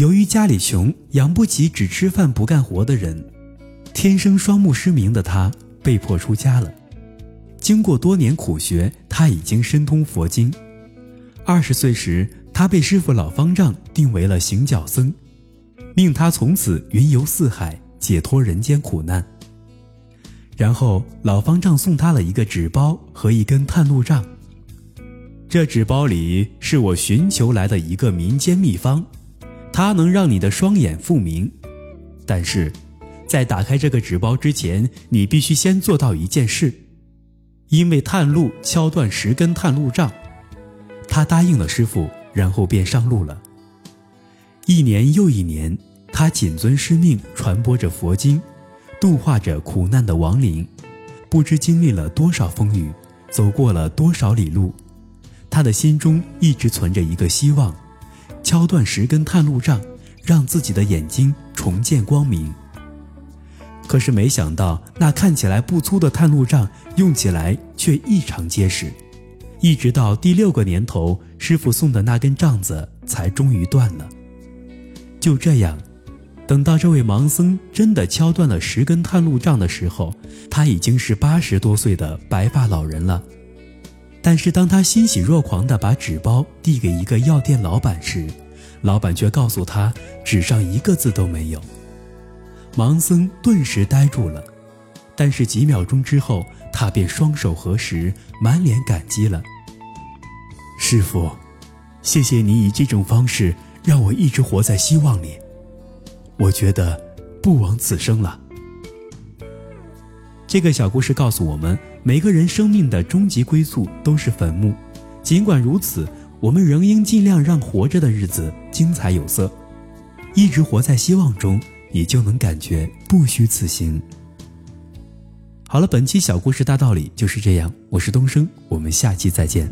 由于家里穷，养不起只吃饭不干活的人，天生双目失明的他被迫出家了。经过多年苦学，他已经深通佛经。二十岁时，他被师傅老方丈定为了行脚僧，命他从此云游四海，解脱人间苦难。然后，老方丈送他了一个纸包和一根探路杖。这纸包里是我寻求来的一个民间秘方，它能让你的双眼复明。但是，在打开这个纸包之前，你必须先做到一件事。因为探路敲断十根探路杖，他答应了师傅，然后便上路了。一年又一年，他谨遵师命，传播着佛经，度化着苦难的亡灵。不知经历了多少风雨，走过了多少里路，他的心中一直存着一个希望：敲断十根探路杖，让自己的眼睛重见光明。可是没想到，那看起来不粗的探路杖用起来却异常结实。一直到第六个年头，师傅送的那根杖子才终于断了。就这样，等到这位盲僧真的敲断了十根探路杖的时候，他已经是八十多岁的白发老人了。但是当他欣喜若狂地把纸包递给一个药店老板时，老板却告诉他，纸上一个字都没有。盲僧顿时呆住了，但是几秒钟之后，他便双手合十，满脸感激了。师傅，谢谢你以这种方式让我一直活在希望里，我觉得不枉此生了。这个小故事告诉我们，每个人生命的终极归宿都是坟墓。尽管如此，我们仍应尽量让活着的日子精彩有色，一直活在希望中。你就能感觉不虚此行。好了，本期小故事大道理就是这样。我是东升，我们下期再见。